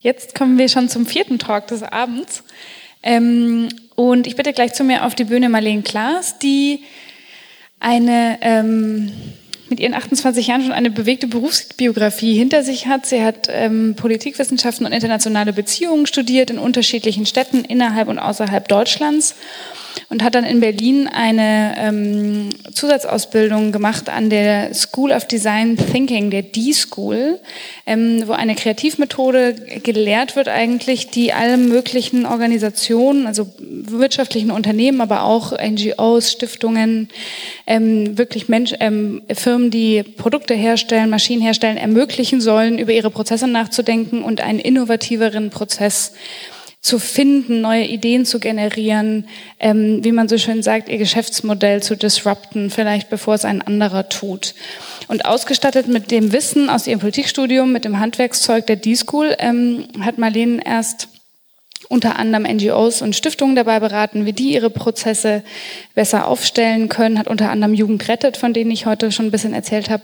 Jetzt kommen wir schon zum vierten Talk des Abends. Ähm, und ich bitte gleich zu mir auf die Bühne Marlene Klaas, die eine ähm, mit ihren 28 Jahren schon eine bewegte Berufsbiografie hinter sich hat. Sie hat ähm, Politikwissenschaften und internationale Beziehungen studiert in unterschiedlichen Städten innerhalb und außerhalb Deutschlands und hat dann in Berlin eine ähm, Zusatzausbildung gemacht an der School of Design Thinking, der D-School, ähm, wo eine Kreativmethode gelehrt wird eigentlich, die alle möglichen Organisationen, also wirtschaftlichen Unternehmen, aber auch NGOs, Stiftungen, ähm, wirklich Mensch, ähm, Firmen, die Produkte herstellen, Maschinen herstellen, ermöglichen sollen, über ihre Prozesse nachzudenken und einen innovativeren Prozess zu finden, neue Ideen zu generieren, ähm, wie man so schön sagt, ihr Geschäftsmodell zu disrupten, vielleicht bevor es ein anderer tut. Und ausgestattet mit dem Wissen aus ihrem Politikstudium, mit dem Handwerkszeug der D-School, ähm, hat Marlene erst unter anderem NGOs und Stiftungen dabei beraten, wie die ihre Prozesse besser aufstellen können, hat unter anderem Jugend rettet, von denen ich heute schon ein bisschen erzählt habe,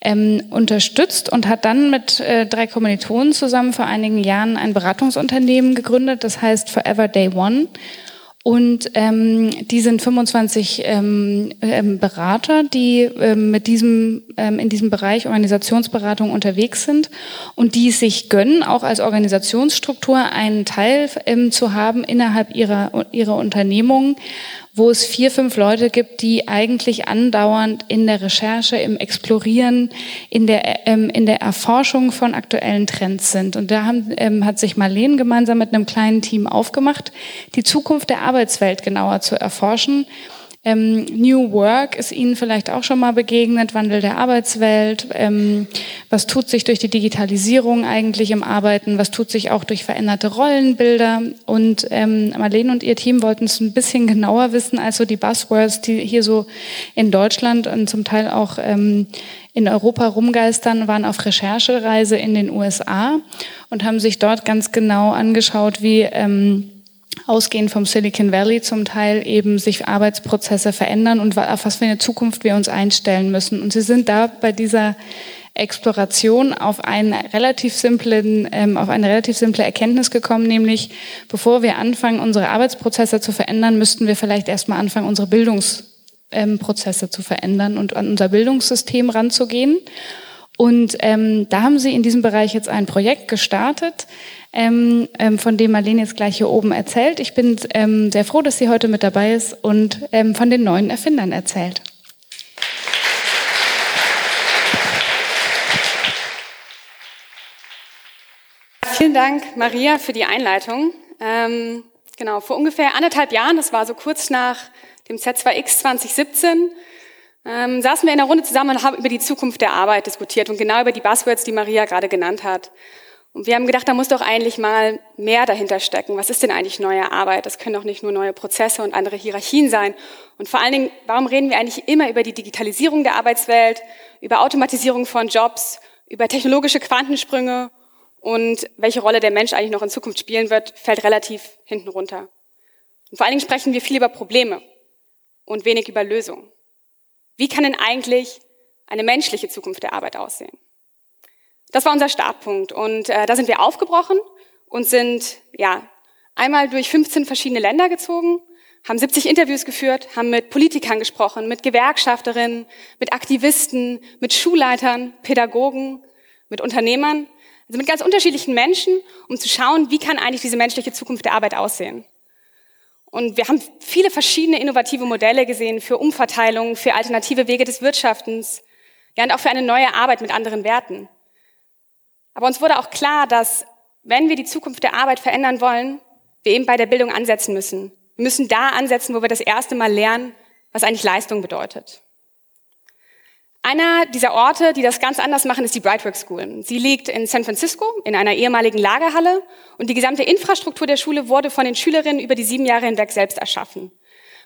ähm, unterstützt und hat dann mit äh, drei Kommilitonen zusammen vor einigen Jahren ein Beratungsunternehmen gegründet, das heißt Forever Day One und ähm, die sind 25 ähm, ähm, Berater, die ähm, mit diesem ähm, in diesem Bereich Organisationsberatung unterwegs sind und die sich gönnen, auch als Organisationsstruktur einen Teil ähm, zu haben innerhalb ihrer ihrer Unternehmung, wo es vier, fünf Leute gibt, die eigentlich andauernd in der Recherche, im Explorieren, in der, ähm, in der Erforschung von aktuellen Trends sind. Und da haben, ähm, hat sich Marlene gemeinsam mit einem kleinen Team aufgemacht, die Zukunft der Arbeitswelt genauer zu erforschen ähm, New Work ist Ihnen vielleicht auch schon mal begegnet, Wandel der Arbeitswelt. Ähm, was tut sich durch die Digitalisierung eigentlich im Arbeiten? Was tut sich auch durch veränderte Rollenbilder? Und ähm, Marlene und ihr Team wollten es ein bisschen genauer wissen, als so die Buzzwords, die hier so in Deutschland und zum Teil auch ähm, in Europa rumgeistern, waren auf Recherchereise in den USA und haben sich dort ganz genau angeschaut, wie ähm, ausgehend vom Silicon Valley zum Teil eben sich Arbeitsprozesse verändern und auf was für eine Zukunft wir uns einstellen müssen. Und sie sind da bei dieser Exploration auf einen relativ simplen, ähm, auf eine relativ simple Erkenntnis gekommen, nämlich bevor wir anfangen, unsere Arbeitsprozesse zu verändern, müssten wir vielleicht erstmal anfangen, unsere Bildungsprozesse ähm, zu verändern und an unser Bildungssystem ranzugehen. Und ähm, da haben Sie in diesem Bereich jetzt ein Projekt gestartet, ähm, ähm, von dem Marlene jetzt gleich hier oben erzählt. Ich bin ähm, sehr froh, dass sie heute mit dabei ist und ähm, von den neuen Erfindern erzählt. Vielen Dank, Maria, für die Einleitung. Ähm, genau, vor ungefähr anderthalb Jahren, das war so kurz nach dem Z2X 2017, ähm, saßen wir in einer Runde zusammen und haben über die Zukunft der Arbeit diskutiert und genau über die Buzzwords, die Maria gerade genannt hat. Und wir haben gedacht, da muss doch eigentlich mal mehr dahinter stecken. Was ist denn eigentlich neue Arbeit? Das können doch nicht nur neue Prozesse und andere Hierarchien sein. Und vor allen Dingen, warum reden wir eigentlich immer über die Digitalisierung der Arbeitswelt, über Automatisierung von Jobs, über technologische Quantensprünge und welche Rolle der Mensch eigentlich noch in Zukunft spielen wird, fällt relativ hinten runter. Und vor allen Dingen sprechen wir viel über Probleme und wenig über Lösungen. Wie kann denn eigentlich eine menschliche Zukunft der Arbeit aussehen? Das war unser Startpunkt und äh, da sind wir aufgebrochen und sind ja einmal durch 15 verschiedene Länder gezogen, haben 70 Interviews geführt, haben mit Politikern gesprochen, mit Gewerkschafterinnen, mit Aktivisten, mit Schulleitern, Pädagogen, mit Unternehmern, also mit ganz unterschiedlichen Menschen, um zu schauen, wie kann eigentlich diese menschliche Zukunft der Arbeit aussehen. Und wir haben viele verschiedene innovative Modelle gesehen für Umverteilung, für alternative Wege des Wirtschaftens, ja und auch für eine neue Arbeit mit anderen Werten. Aber uns wurde auch klar, dass wenn wir die Zukunft der Arbeit verändern wollen, wir eben bei der Bildung ansetzen müssen. Wir müssen da ansetzen, wo wir das erste Mal lernen, was eigentlich Leistung bedeutet. Einer dieser Orte, die das ganz anders machen, ist die Brightwork School. Sie liegt in San Francisco in einer ehemaligen Lagerhalle und die gesamte Infrastruktur der Schule wurde von den Schülerinnen über die sieben Jahre hinweg selbst erschaffen.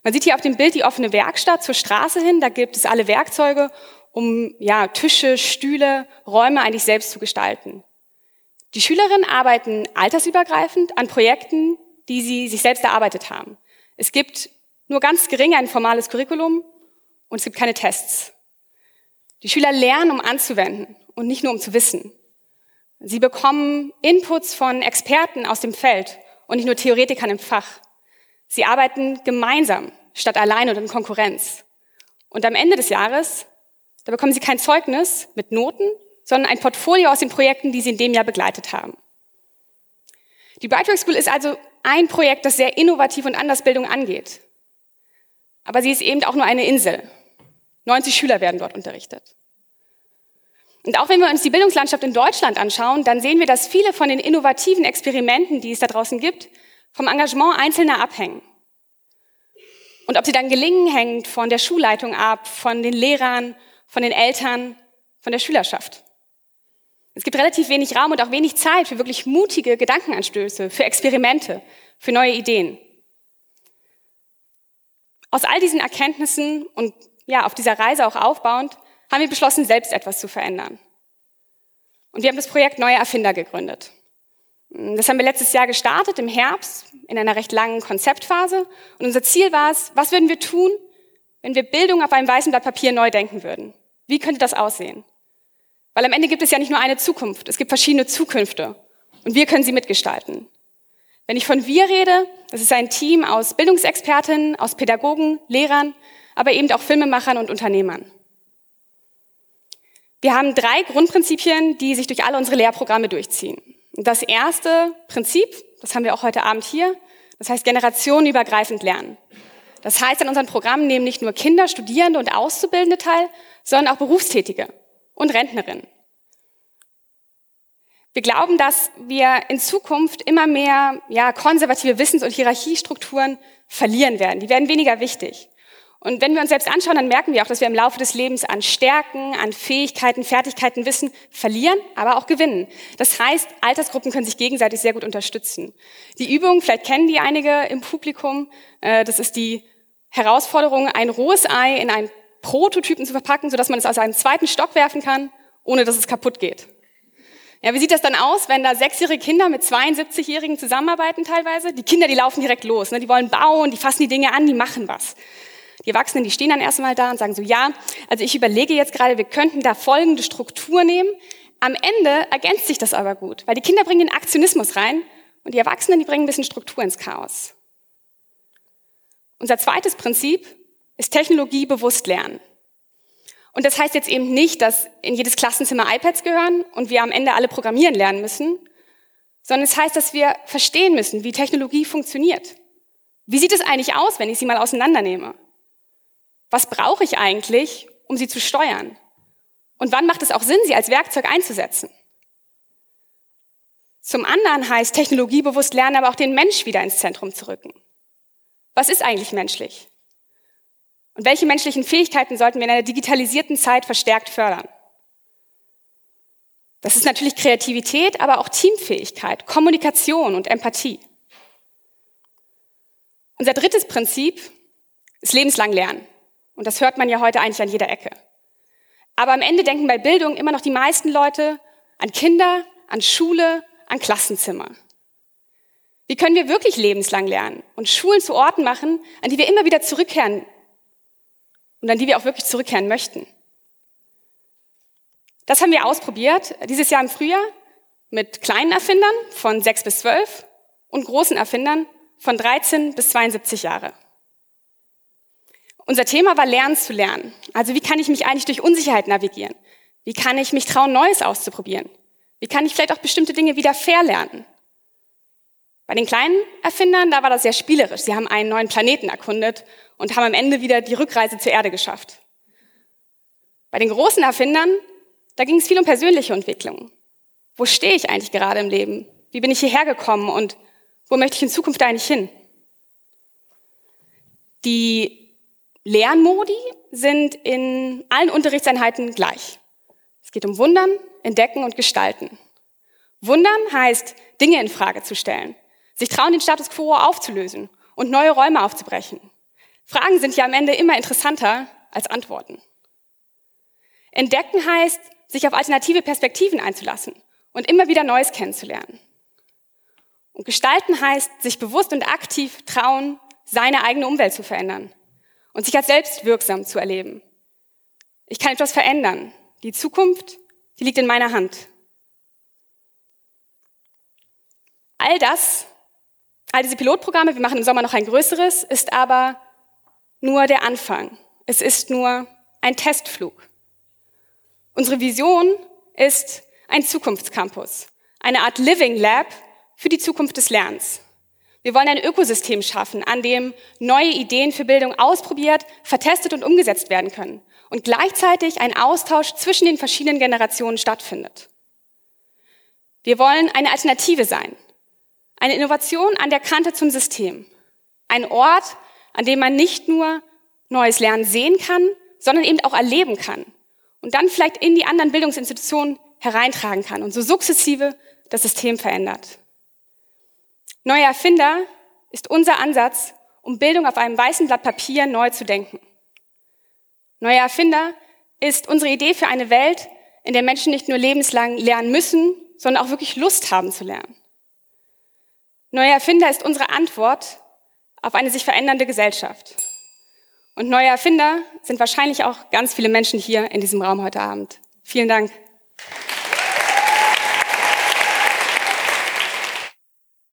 Man sieht hier auf dem Bild die offene Werkstatt zur Straße hin. Da gibt es alle Werkzeuge um ja, Tische, Stühle, Räume eigentlich selbst zu gestalten. Die Schülerinnen arbeiten altersübergreifend an Projekten, die sie sich selbst erarbeitet haben. Es gibt nur ganz gering ein formales Curriculum und es gibt keine Tests. Die Schüler lernen, um anzuwenden und nicht nur um zu wissen. Sie bekommen Inputs von Experten aus dem Feld und nicht nur Theoretikern im Fach. Sie arbeiten gemeinsam statt allein und in Konkurrenz. Und am Ende des Jahres, da bekommen Sie kein Zeugnis mit Noten, sondern ein Portfolio aus den Projekten, die Sie in dem Jahr begleitet haben. Die Brightwork School ist also ein Projekt, das sehr innovativ und anders Bildung angeht. Aber sie ist eben auch nur eine Insel. 90 Schüler werden dort unterrichtet. Und auch wenn wir uns die Bildungslandschaft in Deutschland anschauen, dann sehen wir, dass viele von den innovativen Experimenten, die es da draußen gibt, vom Engagement Einzelner abhängen. Und ob sie dann gelingen, hängt von der Schulleitung ab, von den Lehrern, von den Eltern, von der Schülerschaft. Es gibt relativ wenig Raum und auch wenig Zeit für wirklich mutige Gedankenanstöße, für Experimente, für neue Ideen. Aus all diesen Erkenntnissen und ja, auf dieser Reise auch aufbauend, haben wir beschlossen, selbst etwas zu verändern. Und wir haben das Projekt Neue Erfinder gegründet. Das haben wir letztes Jahr gestartet, im Herbst, in einer recht langen Konzeptphase. Und unser Ziel war es, was würden wir tun, wenn wir Bildung auf einem weißen Blatt Papier neu denken würden? Wie könnte das aussehen? Weil am Ende gibt es ja nicht nur eine Zukunft, es gibt verschiedene Zukünfte. Und wir können sie mitgestalten. Wenn ich von wir rede, das ist ein Team aus Bildungsexpertinnen, aus Pädagogen, Lehrern, aber eben auch Filmemachern und Unternehmern. Wir haben drei Grundprinzipien, die sich durch alle unsere Lehrprogramme durchziehen. Das erste Prinzip, das haben wir auch heute Abend hier, das heißt generationenübergreifend lernen. Das heißt in unseren Programmen nehmen nicht nur Kinder, Studierende und Auszubildende teil, sondern auch Berufstätige und Rentnerinnen. Wir glauben, dass wir in Zukunft immer mehr ja, konservative Wissens- und Hierarchiestrukturen verlieren werden. Die werden weniger wichtig. Und wenn wir uns selbst anschauen, dann merken wir auch, dass wir im Laufe des Lebens an Stärken, an Fähigkeiten, Fertigkeiten, Wissen verlieren, aber auch gewinnen. Das heißt, Altersgruppen können sich gegenseitig sehr gut unterstützen. Die Übung, vielleicht kennen die einige im Publikum, äh, das ist die Herausforderung, ein rohes Ei in einen Prototypen zu verpacken, sodass man es aus einem zweiten Stock werfen kann, ohne dass es kaputt geht. Ja, wie sieht das dann aus, wenn da sechsjährige Kinder mit 72-Jährigen zusammenarbeiten teilweise? Die Kinder, die laufen direkt los, ne? die wollen bauen, die fassen die Dinge an, die machen was. Die Erwachsenen, die stehen dann erstmal da und sagen so, ja, also ich überlege jetzt gerade, wir könnten da folgende Struktur nehmen. Am Ende ergänzt sich das aber gut, weil die Kinder bringen den Aktionismus rein und die Erwachsenen, die bringen ein bisschen Struktur ins Chaos. Unser zweites Prinzip ist Technologie bewusst lernen. Und das heißt jetzt eben nicht, dass in jedes Klassenzimmer iPads gehören und wir am Ende alle programmieren lernen müssen, sondern es heißt, dass wir verstehen müssen, wie Technologie funktioniert. Wie sieht es eigentlich aus, wenn ich sie mal auseinandernehme? Was brauche ich eigentlich, um sie zu steuern? Und wann macht es auch Sinn, sie als Werkzeug einzusetzen? Zum anderen heißt technologiebewusst lernen aber auch den Mensch wieder ins Zentrum zu rücken. Was ist eigentlich menschlich? Und welche menschlichen Fähigkeiten sollten wir in einer digitalisierten Zeit verstärkt fördern? Das ist natürlich Kreativität, aber auch Teamfähigkeit, Kommunikation und Empathie. Unser drittes Prinzip ist lebenslang Lernen. Und das hört man ja heute eigentlich an jeder Ecke. Aber am Ende denken bei Bildung immer noch die meisten Leute an Kinder, an Schule, an Klassenzimmer. Wie können wir wirklich lebenslang lernen und Schulen zu Orten machen, an die wir immer wieder zurückkehren und an die wir auch wirklich zurückkehren möchten? Das haben wir ausprobiert dieses Jahr im Frühjahr mit kleinen Erfindern von 6 bis 12 und großen Erfindern von 13 bis 72 Jahre. Unser Thema war Lernen zu lernen. Also wie kann ich mich eigentlich durch Unsicherheit navigieren? Wie kann ich mich trauen, Neues auszuprobieren? Wie kann ich vielleicht auch bestimmte Dinge wieder verlernen? Bei den kleinen Erfindern, da war das sehr spielerisch. Sie haben einen neuen Planeten erkundet und haben am Ende wieder die Rückreise zur Erde geschafft. Bei den großen Erfindern, da ging es viel um persönliche Entwicklung. Wo stehe ich eigentlich gerade im Leben? Wie bin ich hierher gekommen und wo möchte ich in Zukunft eigentlich hin? Die Lernmodi sind in allen Unterrichtseinheiten gleich. Es geht um Wundern, Entdecken und Gestalten. Wundern heißt, Dinge in Frage zu stellen, sich trauen, den Status quo aufzulösen und neue Räume aufzubrechen. Fragen sind ja am Ende immer interessanter als Antworten. Entdecken heißt, sich auf alternative Perspektiven einzulassen und immer wieder Neues kennenzulernen. Und gestalten heißt, sich bewusst und aktiv trauen, seine eigene Umwelt zu verändern und sich als selbstwirksam zu erleben. Ich kann etwas verändern. Die Zukunft, die liegt in meiner Hand. All das, all diese Pilotprogramme, wir machen im Sommer noch ein größeres, ist aber nur der Anfang. Es ist nur ein Testflug. Unsere Vision ist ein Zukunftscampus, eine Art Living Lab für die Zukunft des Lernens. Wir wollen ein Ökosystem schaffen, an dem neue Ideen für Bildung ausprobiert, vertestet und umgesetzt werden können und gleichzeitig ein Austausch zwischen den verschiedenen Generationen stattfindet. Wir wollen eine Alternative sein, eine Innovation an der Kante zum System, ein Ort, an dem man nicht nur neues Lernen sehen kann, sondern eben auch erleben kann und dann vielleicht in die anderen Bildungsinstitutionen hereintragen kann und so sukzessive das System verändert. Neuer Erfinder ist unser Ansatz, um Bildung auf einem weißen Blatt Papier neu zu denken. Neuer Erfinder ist unsere Idee für eine Welt, in der Menschen nicht nur lebenslang lernen müssen, sondern auch wirklich Lust haben zu lernen. Neuer Erfinder ist unsere Antwort auf eine sich verändernde Gesellschaft. Und neue Erfinder sind wahrscheinlich auch ganz viele Menschen hier in diesem Raum heute Abend. Vielen Dank.